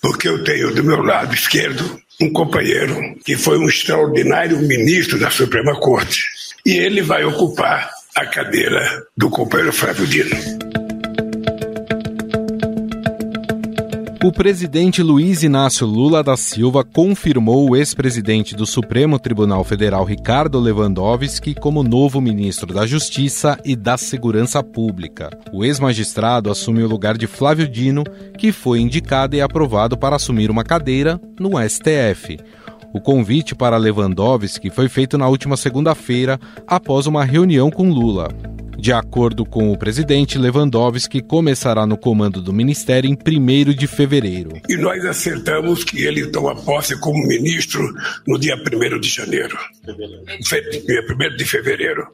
porque eu tenho do meu lado esquerdo um companheiro que foi um extraordinário ministro da Suprema Corte. E ele vai ocupar a cadeira do companheiro Flávio Dino. O presidente Luiz Inácio Lula da Silva confirmou o ex-presidente do Supremo Tribunal Federal Ricardo Lewandowski como novo ministro da Justiça e da Segurança Pública. O ex-magistrado assume o lugar de Flávio Dino, que foi indicado e aprovado para assumir uma cadeira no STF. O convite para Lewandowski foi feito na última segunda-feira, após uma reunião com Lula. De acordo com o presidente, Lewandowski começará no comando do ministério em 1 de fevereiro. E nós acertamos que ele toma posse como ministro no dia 1 de janeiro. Dia 1 de fevereiro.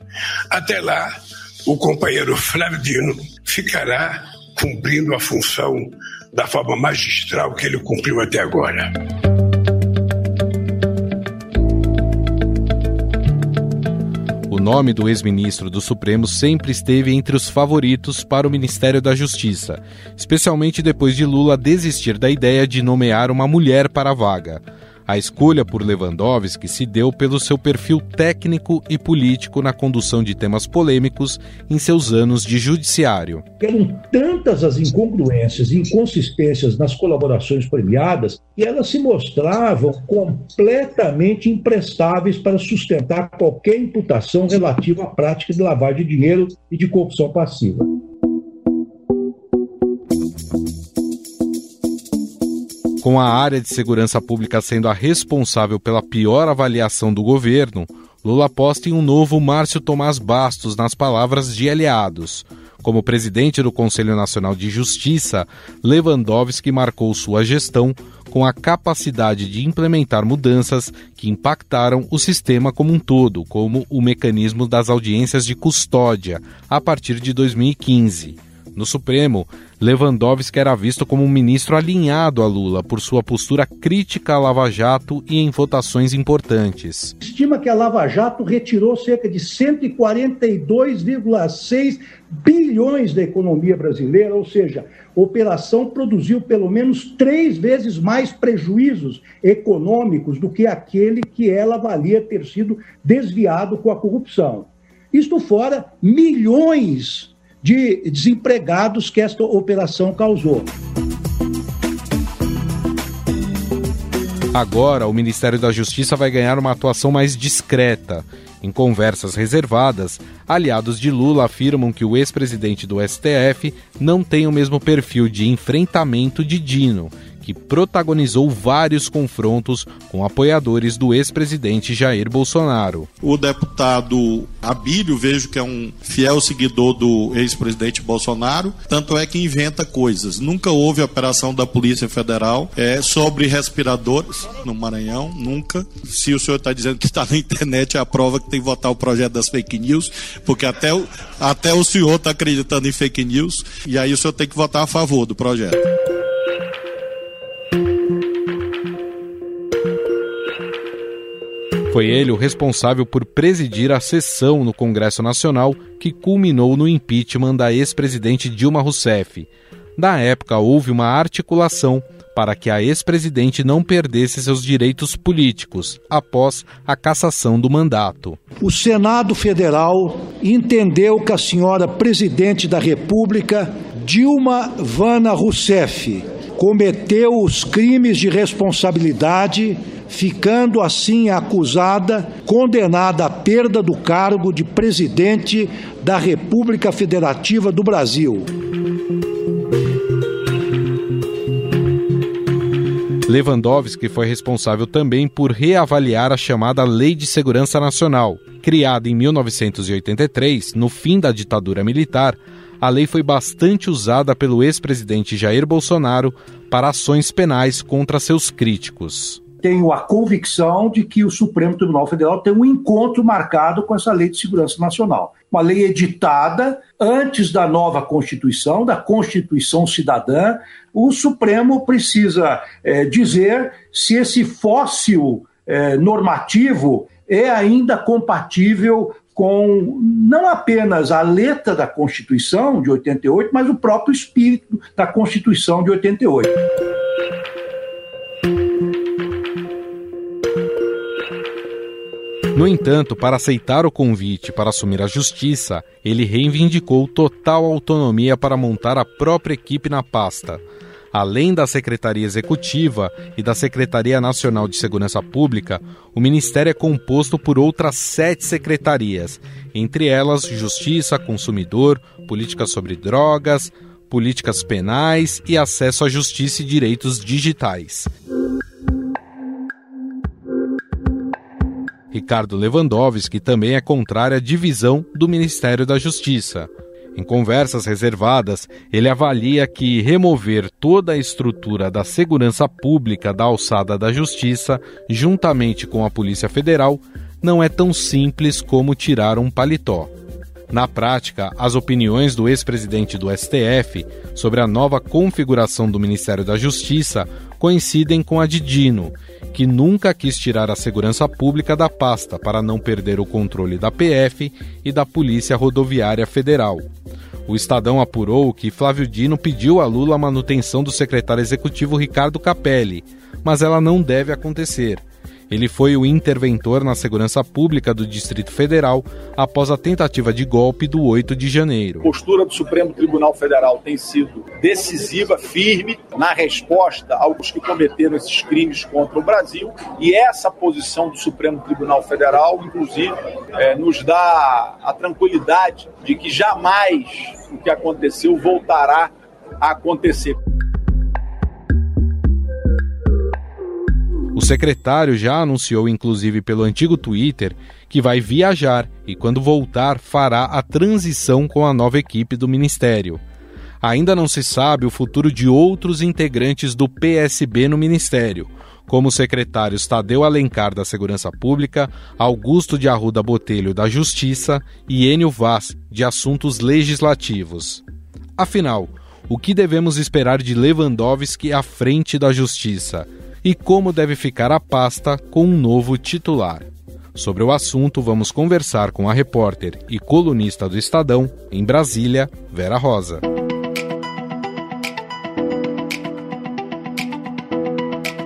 Até lá, o companheiro Flávio Dino ficará cumprindo a função da forma magistral que ele cumpriu até agora. Nome do ex-ministro do Supremo sempre esteve entre os favoritos para o Ministério da Justiça, especialmente depois de Lula desistir da ideia de nomear uma mulher para a vaga. A escolha por Lewandowski se deu pelo seu perfil técnico e político na condução de temas polêmicos em seus anos de judiciário. Eram tantas as incongruências e inconsistências nas colaborações premiadas que elas se mostravam completamente imprestáveis para sustentar qualquer imputação relativa à prática de lavagem de dinheiro e de corrupção passiva. Com a área de segurança pública sendo a responsável pela pior avaliação do governo, Lula aposta em um novo Márcio Tomás Bastos nas palavras de aliados. Como presidente do Conselho Nacional de Justiça, Lewandowski marcou sua gestão com a capacidade de implementar mudanças que impactaram o sistema como um todo, como o mecanismo das audiências de custódia, a partir de 2015. No Supremo, Lewandowski era visto como um ministro alinhado a Lula por sua postura crítica à Lava Jato e em votações importantes. Estima que a Lava Jato retirou cerca de 142,6 bilhões da economia brasileira, ou seja, a operação produziu pelo menos três vezes mais prejuízos econômicos do que aquele que ela valia ter sido desviado com a corrupção. Isto fora milhões de desempregados que esta operação causou. Agora, o Ministério da Justiça vai ganhar uma atuação mais discreta. Em conversas reservadas, aliados de Lula afirmam que o ex-presidente do STF não tem o mesmo perfil de enfrentamento de Dino que protagonizou vários confrontos com apoiadores do ex-presidente Jair Bolsonaro. O deputado Abílio, vejo que é um fiel seguidor do ex-presidente Bolsonaro, tanto é que inventa coisas. Nunca houve operação da Polícia Federal é, sobre respiradores no Maranhão, nunca. Se o senhor está dizendo que está na internet, é a prova que tem que votar o projeto das fake news, porque até o, até o senhor está acreditando em fake news, e aí o senhor tem que votar a favor do projeto. Foi ele o responsável por presidir a sessão no Congresso Nacional que culminou no impeachment da ex-presidente Dilma Rousseff. Na época, houve uma articulação para que a ex-presidente não perdesse seus direitos políticos após a cassação do mandato. O Senado Federal entendeu que a senhora presidente da República, Dilma Vana Rousseff, cometeu os crimes de responsabilidade ficando assim acusada, condenada à perda do cargo de presidente da República Federativa do Brasil. Lewandowski foi responsável também por reavaliar a chamada Lei de Segurança Nacional. Criada em 1983, no fim da ditadura militar, a lei foi bastante usada pelo ex-presidente Jair Bolsonaro para ações penais contra seus críticos tenho a convicção de que o Supremo Tribunal Federal tem um encontro marcado com essa Lei de Segurança Nacional. Uma lei editada antes da nova Constituição, da Constituição Cidadã. O Supremo precisa é, dizer se esse fóssil é, normativo é ainda compatível com não apenas a letra da Constituição de 88, mas o próprio espírito da Constituição de 88. No entanto, para aceitar o convite para assumir a justiça, ele reivindicou total autonomia para montar a própria equipe na pasta, Além da Secretaria Executiva e da Secretaria Nacional de Segurança Pública, o Ministério é composto por outras sete secretarias, entre elas Justiça, Consumidor, Políticas sobre Drogas, Políticas Penais e Acesso à Justiça e Direitos Digitais. Ricardo Lewandowski também é contrário à divisão do Ministério da Justiça. Em conversas reservadas, ele avalia que remover toda a estrutura da segurança pública da alçada da Justiça, juntamente com a Polícia Federal, não é tão simples como tirar um paletó. Na prática, as opiniões do ex-presidente do STF sobre a nova configuração do Ministério da Justiça coincidem com a de Dino, que nunca quis tirar a segurança pública da pasta para não perder o controle da PF e da Polícia Rodoviária Federal. O Estadão apurou que Flávio Dino pediu a Lula a manutenção do secretário executivo Ricardo Capelli, mas ela não deve acontecer. Ele foi o interventor na segurança pública do Distrito Federal após a tentativa de golpe do 8 de janeiro. A postura do Supremo Tribunal Federal tem sido decisiva, firme, na resposta aos que cometeram esses crimes contra o Brasil. E essa posição do Supremo Tribunal Federal, inclusive, é, nos dá a tranquilidade de que jamais o que aconteceu voltará a acontecer. O secretário já anunciou, inclusive pelo antigo Twitter, que vai viajar e, quando voltar, fará a transição com a nova equipe do ministério. Ainda não se sabe o futuro de outros integrantes do PSB no ministério, como os secretários Tadeu Alencar da Segurança Pública, Augusto de Arruda Botelho da Justiça e Enio Vaz de Assuntos Legislativos. Afinal, o que devemos esperar de Lewandowski à frente da Justiça? E como deve ficar a pasta com um novo titular. Sobre o assunto, vamos conversar com a repórter e colunista do Estadão, em Brasília, Vera Rosa.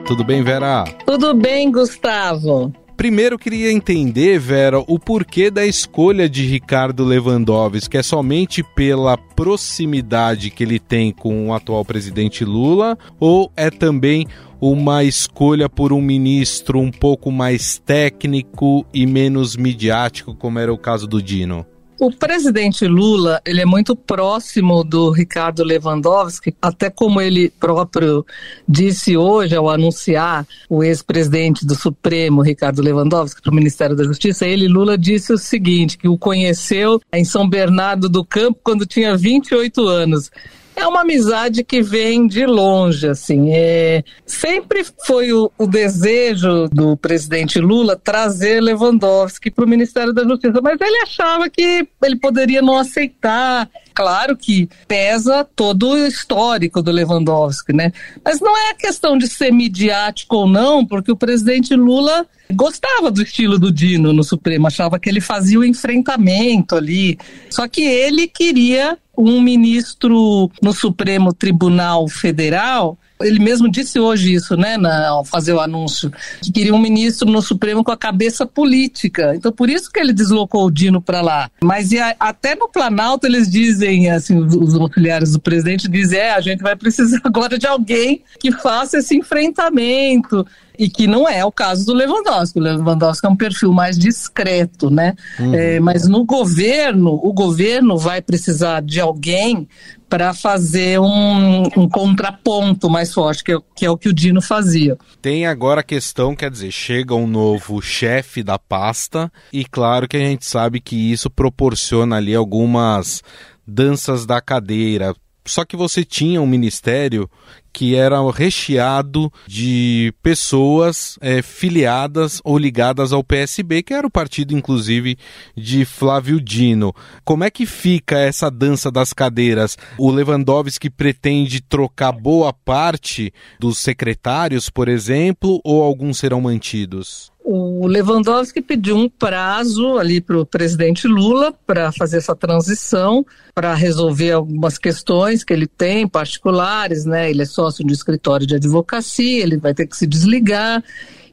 Tudo bem, Vera? Tudo bem, Gustavo. Primeiro queria entender, Vera, o porquê da escolha de Ricardo Lewandowski, que é somente pela proximidade que ele tem com o atual presidente Lula, ou é também uma escolha por um ministro um pouco mais técnico e menos midiático, como era o caso do Dino? O presidente Lula, ele é muito próximo do Ricardo Lewandowski, até como ele próprio disse hoje ao anunciar o ex-presidente do Supremo, Ricardo Lewandowski, para o Ministério da Justiça, ele, Lula, disse o seguinte, que o conheceu em São Bernardo do Campo quando tinha 28 anos é uma amizade que vem de longe, assim. É, sempre foi o, o desejo do presidente Lula trazer Lewandowski para o Ministério da Justiça, mas ele achava que ele poderia não aceitar. Claro que pesa todo o histórico do Lewandowski, né? Mas não é questão de ser midiático ou não, porque o presidente Lula gostava do estilo do Dino no Supremo, achava que ele fazia o enfrentamento ali. Só que ele queria um ministro no Supremo Tribunal Federal ele mesmo disse hoje isso, né, na, ao fazer o anúncio, que queria um ministro no Supremo com a cabeça política. Então, por isso que ele deslocou o Dino para lá. Mas a, até no Planalto eles dizem, assim, os, os auxiliares do presidente dizem, é, a gente vai precisar agora de alguém que faça esse enfrentamento e que não é o caso do Lewandowski. O Lewandowski é um perfil mais discreto, né? Uhum. É, mas no governo, o governo vai precisar de alguém para fazer um, um, contraponto mais forte, que é, que é o que o Dino fazia. Tem agora a questão, quer dizer, chega um novo chefe da pasta, e claro que a gente sabe que isso proporciona ali algumas danças da cadeira, só que você tinha um ministério que era recheado de pessoas é, filiadas ou ligadas ao PSB, que era o partido, inclusive, de Flávio Dino. Como é que fica essa dança das cadeiras? O Lewandowski pretende trocar boa parte dos secretários, por exemplo, ou alguns serão mantidos? O Lewandowski pediu um prazo ali para o presidente Lula para fazer essa transição, para resolver algumas questões que ele tem, particulares, né? Ele é sócio de escritório de advocacia, ele vai ter que se desligar.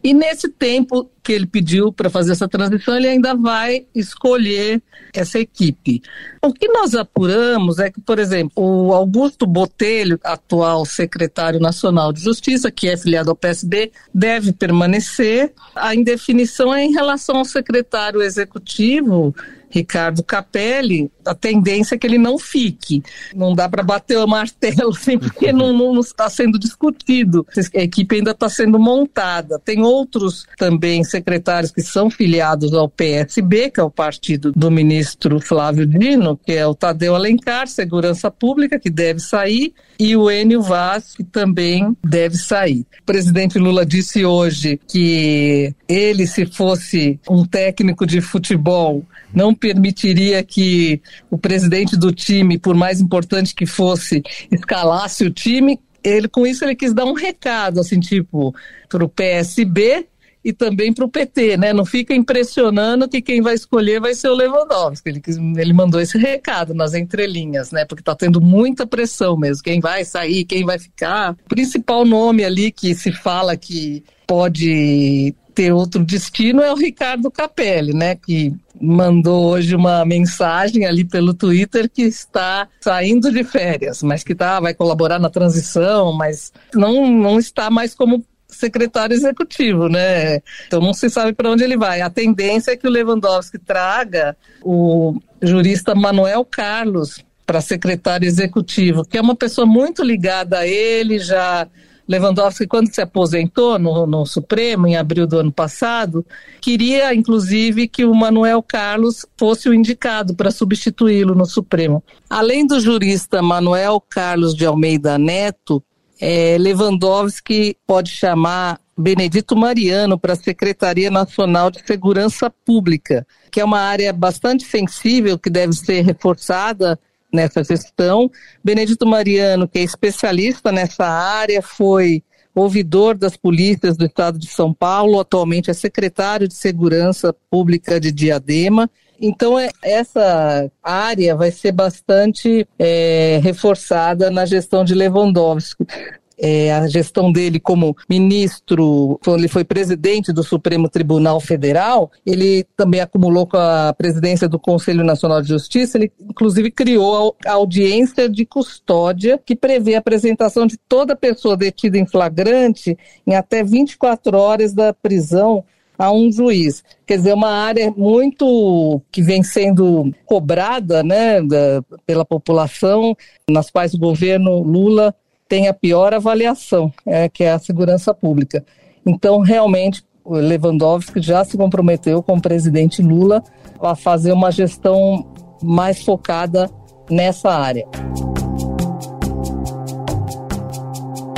E nesse tempo que ele pediu para fazer essa transição, ele ainda vai escolher essa equipe. O que nós apuramos é que, por exemplo, o Augusto Botelho, atual secretário nacional de Justiça, que é filiado ao PSB, deve permanecer. A indefinição é em relação ao secretário executivo, Ricardo Capelli, a tendência é que ele não fique. Não dá para bater o martelo assim, porque não está sendo discutido. A equipe ainda está sendo montada. Tem outros também secretários que são filiados ao PSB, que é o partido do ministro Flávio Dino, que é o Tadeu Alencar, Segurança Pública, que deve sair, e o Enio Vaz, que também deve sair. O presidente Lula disse hoje que ele, se fosse um técnico de futebol, não permitiria que o presidente do time, por mais importante que fosse, escalasse o time. Ele, com isso, ele quis dar um recado, assim, tipo, para o PSB e também para o PT, né? Não fica impressionando que quem vai escolher vai ser o Lewandowski. Ele, ele mandou esse recado nas entrelinhas, né? Porque está tendo muita pressão mesmo. Quem vai sair, quem vai ficar. O principal nome ali que se fala que pode ter outro destino é o Ricardo Capelli, né? Que mandou hoje uma mensagem ali pelo Twitter que está saindo de férias, mas que tá, vai colaborar na transição, mas não, não está mais como secretário executivo, né? Então não se sabe para onde ele vai. A tendência é que o Lewandowski traga o jurista Manuel Carlos para secretário executivo, que é uma pessoa muito ligada a ele, já Lewandowski, quando se aposentou no, no, Supremo, em abril do ano passado, queria, inclusive, que o Manuel Carlos fosse o indicado para substituí-lo no Supremo. Além do jurista Manuel Carlos de Almeida Neto, é, Lewandowski pode chamar Benedito Mariano para a Secretaria Nacional de Segurança Pública, que é uma área bastante sensível que deve ser reforçada nessa gestão. Benedito Mariano, que é especialista nessa área, foi ouvidor das polícias do estado de São Paulo, atualmente é secretário de Segurança Pública de Diadema. Então, é, essa área vai ser bastante é, reforçada na gestão de Lewandowski. É, a gestão dele como ministro, quando ele foi presidente do Supremo Tribunal Federal, ele também acumulou com a presidência do Conselho Nacional de Justiça, ele inclusive criou a audiência de custódia, que prevê a apresentação de toda pessoa detida em flagrante em até 24 horas da prisão a um juiz. Quer dizer, uma área muito que vem sendo cobrada né, da, pela população, nas quais o governo Lula tem a pior avaliação, é, que é a segurança pública. Então, realmente, o Lewandowski já se comprometeu com o presidente Lula a fazer uma gestão mais focada nessa área.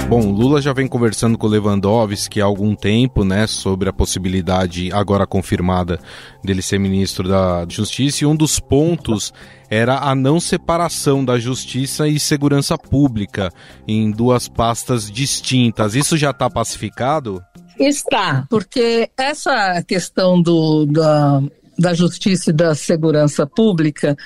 Bom, Lula já vem conversando com Lewandowski há algum tempo, né, sobre a possibilidade agora confirmada dele ser ministro da Justiça, e um dos pontos era a não separação da Justiça e Segurança Pública em duas pastas distintas. Isso já está pacificado? Está, porque essa questão do, da, da Justiça e da Segurança Pública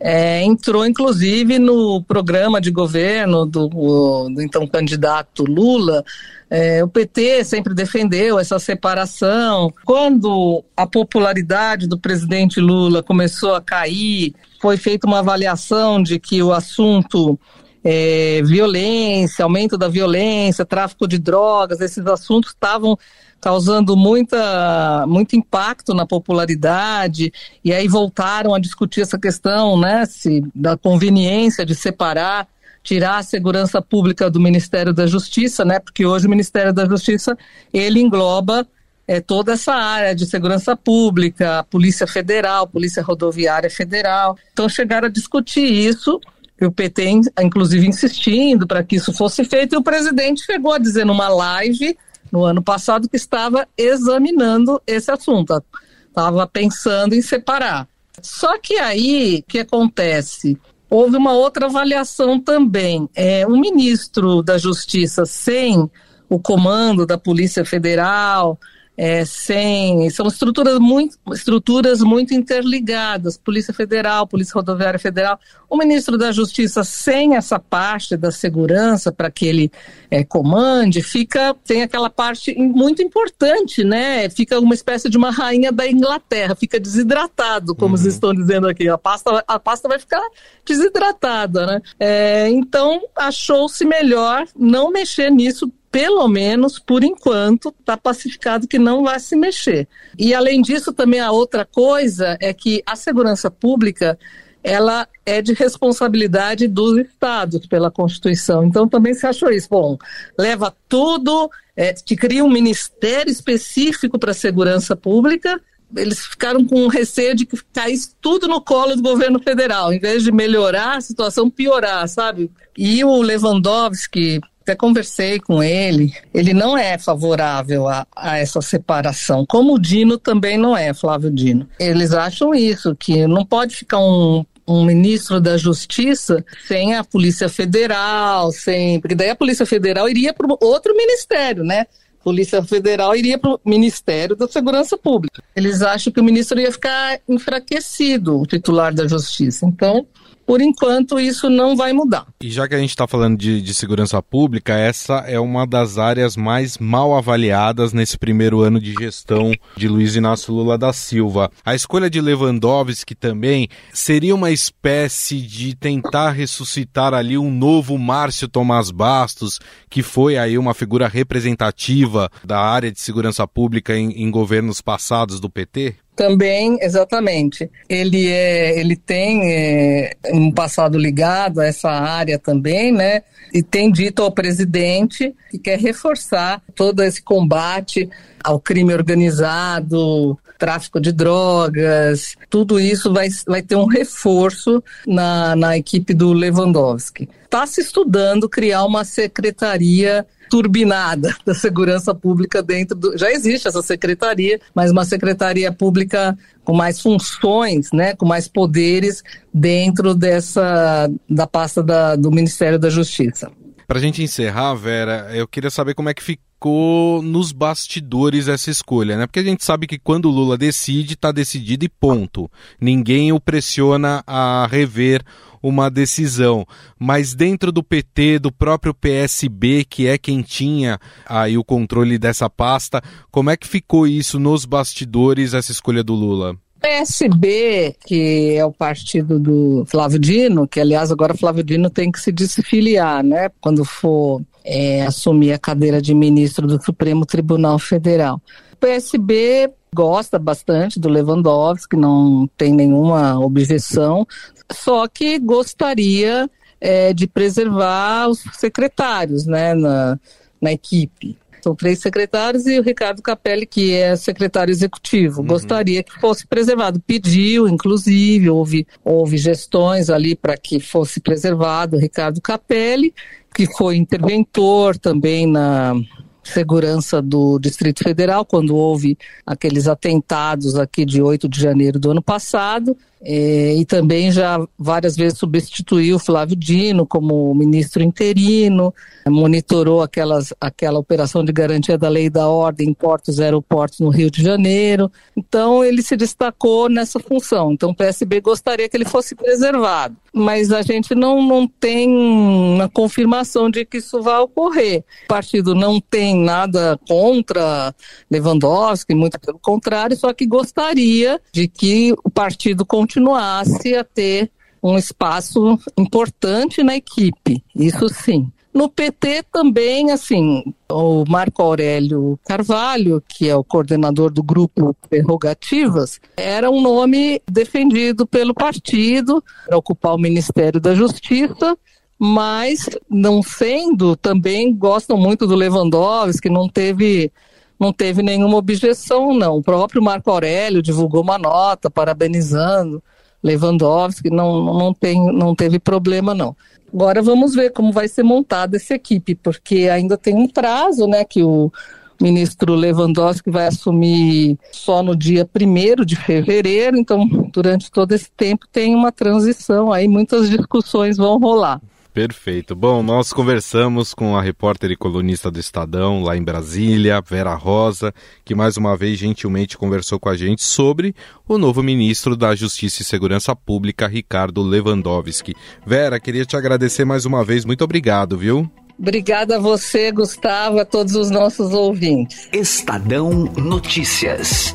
é, entrou inclusive no programa de governo do, do então candidato Lula. É, o PT sempre defendeu essa separação. Quando a popularidade do presidente Lula começou a cair, foi feita uma avaliação de que o assunto é, violência, aumento da violência, tráfico de drogas, esses assuntos estavam causando muita, muito impacto na popularidade, e aí voltaram a discutir essa questão né, se, da conveniência de separar, tirar a segurança pública do Ministério da Justiça, né, porque hoje o Ministério da Justiça ele engloba é, toda essa área de segurança pública, Polícia Federal, Polícia Rodoviária Federal. Então chegaram a discutir isso e o PT, inclusive, insistindo para que isso fosse feito, e o presidente chegou a dizer numa live no ano passado que estava examinando esse assunto, estava pensando em separar. Só que aí, o que acontece? Houve uma outra avaliação também. É, um ministro da Justiça sem o comando da Polícia Federal, é, sem. São estruturas muito, estruturas muito interligadas Polícia Federal, Polícia Rodoviária Federal. O ministro da Justiça, sem essa parte da segurança para que ele é, comande, fica tem aquela parte muito importante, né? Fica uma espécie de uma rainha da Inglaterra, fica desidratado, como uhum. estão dizendo aqui. A pasta, a pasta vai ficar desidratada, né? É, então, achou-se melhor não mexer nisso pelo menos por enquanto, está pacificado que não vai se mexer. E além disso, também a outra coisa é que a segurança pública ela é de responsabilidade dos estados pela Constituição. Então também se achou isso. Bom, leva tudo, é, te cria um ministério específico para a segurança pública. Eles ficaram com receio de que caísse tudo no colo do governo federal, em vez de melhorar a situação, piorar, sabe? E o Lewandowski, até conversei com ele, ele não é favorável a, a, essa separação, como o Dino também não é, Flávio Dino. Eles acham isso, que não pode ficar um, um ministro da Justiça sem a Polícia Federal, sem. Porque daí a Polícia Federal iria para outro ministério, né? Polícia Federal iria para o Ministério da Segurança Pública. Eles acham que o ministro ia ficar enfraquecido, o titular da Justiça. Então, por enquanto, isso não vai mudar. E já que a gente está falando de, de, segurança pública, essa é uma das áreas mais mal avaliadas nesse primeiro ano de gestão de Luiz Inácio Lula da Silva. A escolha de Lewandowski também seria uma espécie de tentar ressuscitar ali um novo Márcio Tomás Bastos, que foi aí uma figura representativa da área de segurança pública em, em governos passados do PT? Também, exatamente. Ele, é, ele tem é, um passado ligado a essa área também, né? E tem dito ao presidente que quer reforçar todo esse combate ao crime organizado, tráfico de drogas, tudo isso vai, vai ter um reforço na, na equipe do Lewandowski. Está se estudando criar uma secretaria turbinada da segurança pública dentro do. Já existe essa secretaria, mas uma secretaria pública com mais funções, né, com mais poderes dentro dessa da pasta da, do Ministério da Justiça. Para a gente encerrar, Vera, eu queria saber como é que ficou nos bastidores essa escolha, né? Porque a gente sabe que quando o Lula decide, está decidido e ponto. Ninguém o pressiona a rever uma decisão. Mas dentro do PT, do próprio PSB, que é quem tinha aí o controle dessa pasta, como é que ficou isso nos bastidores, essa escolha do Lula? PSB, que é o partido do Flávio Dino, que aliás agora Flávio Dino tem que se desfiliar, né? Quando for é, assumir a cadeira de ministro do Supremo Tribunal Federal. O PSB gosta bastante do Lewandowski, não tem nenhuma objeção, só que gostaria é, de preservar os secretários né, na, na equipe. São três secretários e o Ricardo Capelli, que é secretário executivo. Uhum. Gostaria que fosse preservado. Pediu, inclusive, houve, houve gestões ali para que fosse preservado o Ricardo Capelli, que foi interventor também na, segurança do Distrito Federal, quando houve aqueles atentados aqui de 8 de janeiro do ano passado. É, e também já várias vezes substituiu Flávio Dino como ministro interino, monitorou aquelas, aquela operação de garantia da lei da ordem em portos e aeroportos no Rio de Janeiro. Então, ele se destacou nessa função. Então, o PSB gostaria que ele fosse preservado, mas a gente não, não tem uma confirmação de que isso vai ocorrer. O partido não tem nada contra Lewandowski, muito pelo contrário, só que gostaria de que o partido continuasse a ter um espaço importante na equipe, isso sim. No PT também, assim, o Marco Aurélio Carvalho, que é o coordenador do grupo Prerrogativas, era um nome defendido pelo partido para ocupar o Ministério da Justiça, mas não sendo, também gostam muito do Lewandowski, não teve não teve nenhuma objeção, não. O próprio Marco Aurélio divulgou uma nota parabenizando Lewandowski, não, não, tem, não teve problema, não. Agora vamos ver como vai ser montada essa equipe, porque ainda tem um prazo, né, que o ministro Lewandowski vai assumir só no dia 1 de fevereiro, então durante todo esse tempo tem uma transição, aí muitas discussões vão rolar. Perfeito. Bom, nós conversamos com a repórter e colunista do Estadão, lá em Brasília, Vera Rosa, que mais uma vez gentilmente conversou com a gente sobre o novo ministro da Justiça e Segurança Pública, Ricardo Lewandowski. Vera, queria te agradecer mais uma vez. Muito obrigado, viu? Obrigada a você, Gustavo, a todos os nossos ouvintes. Estadão Notícias.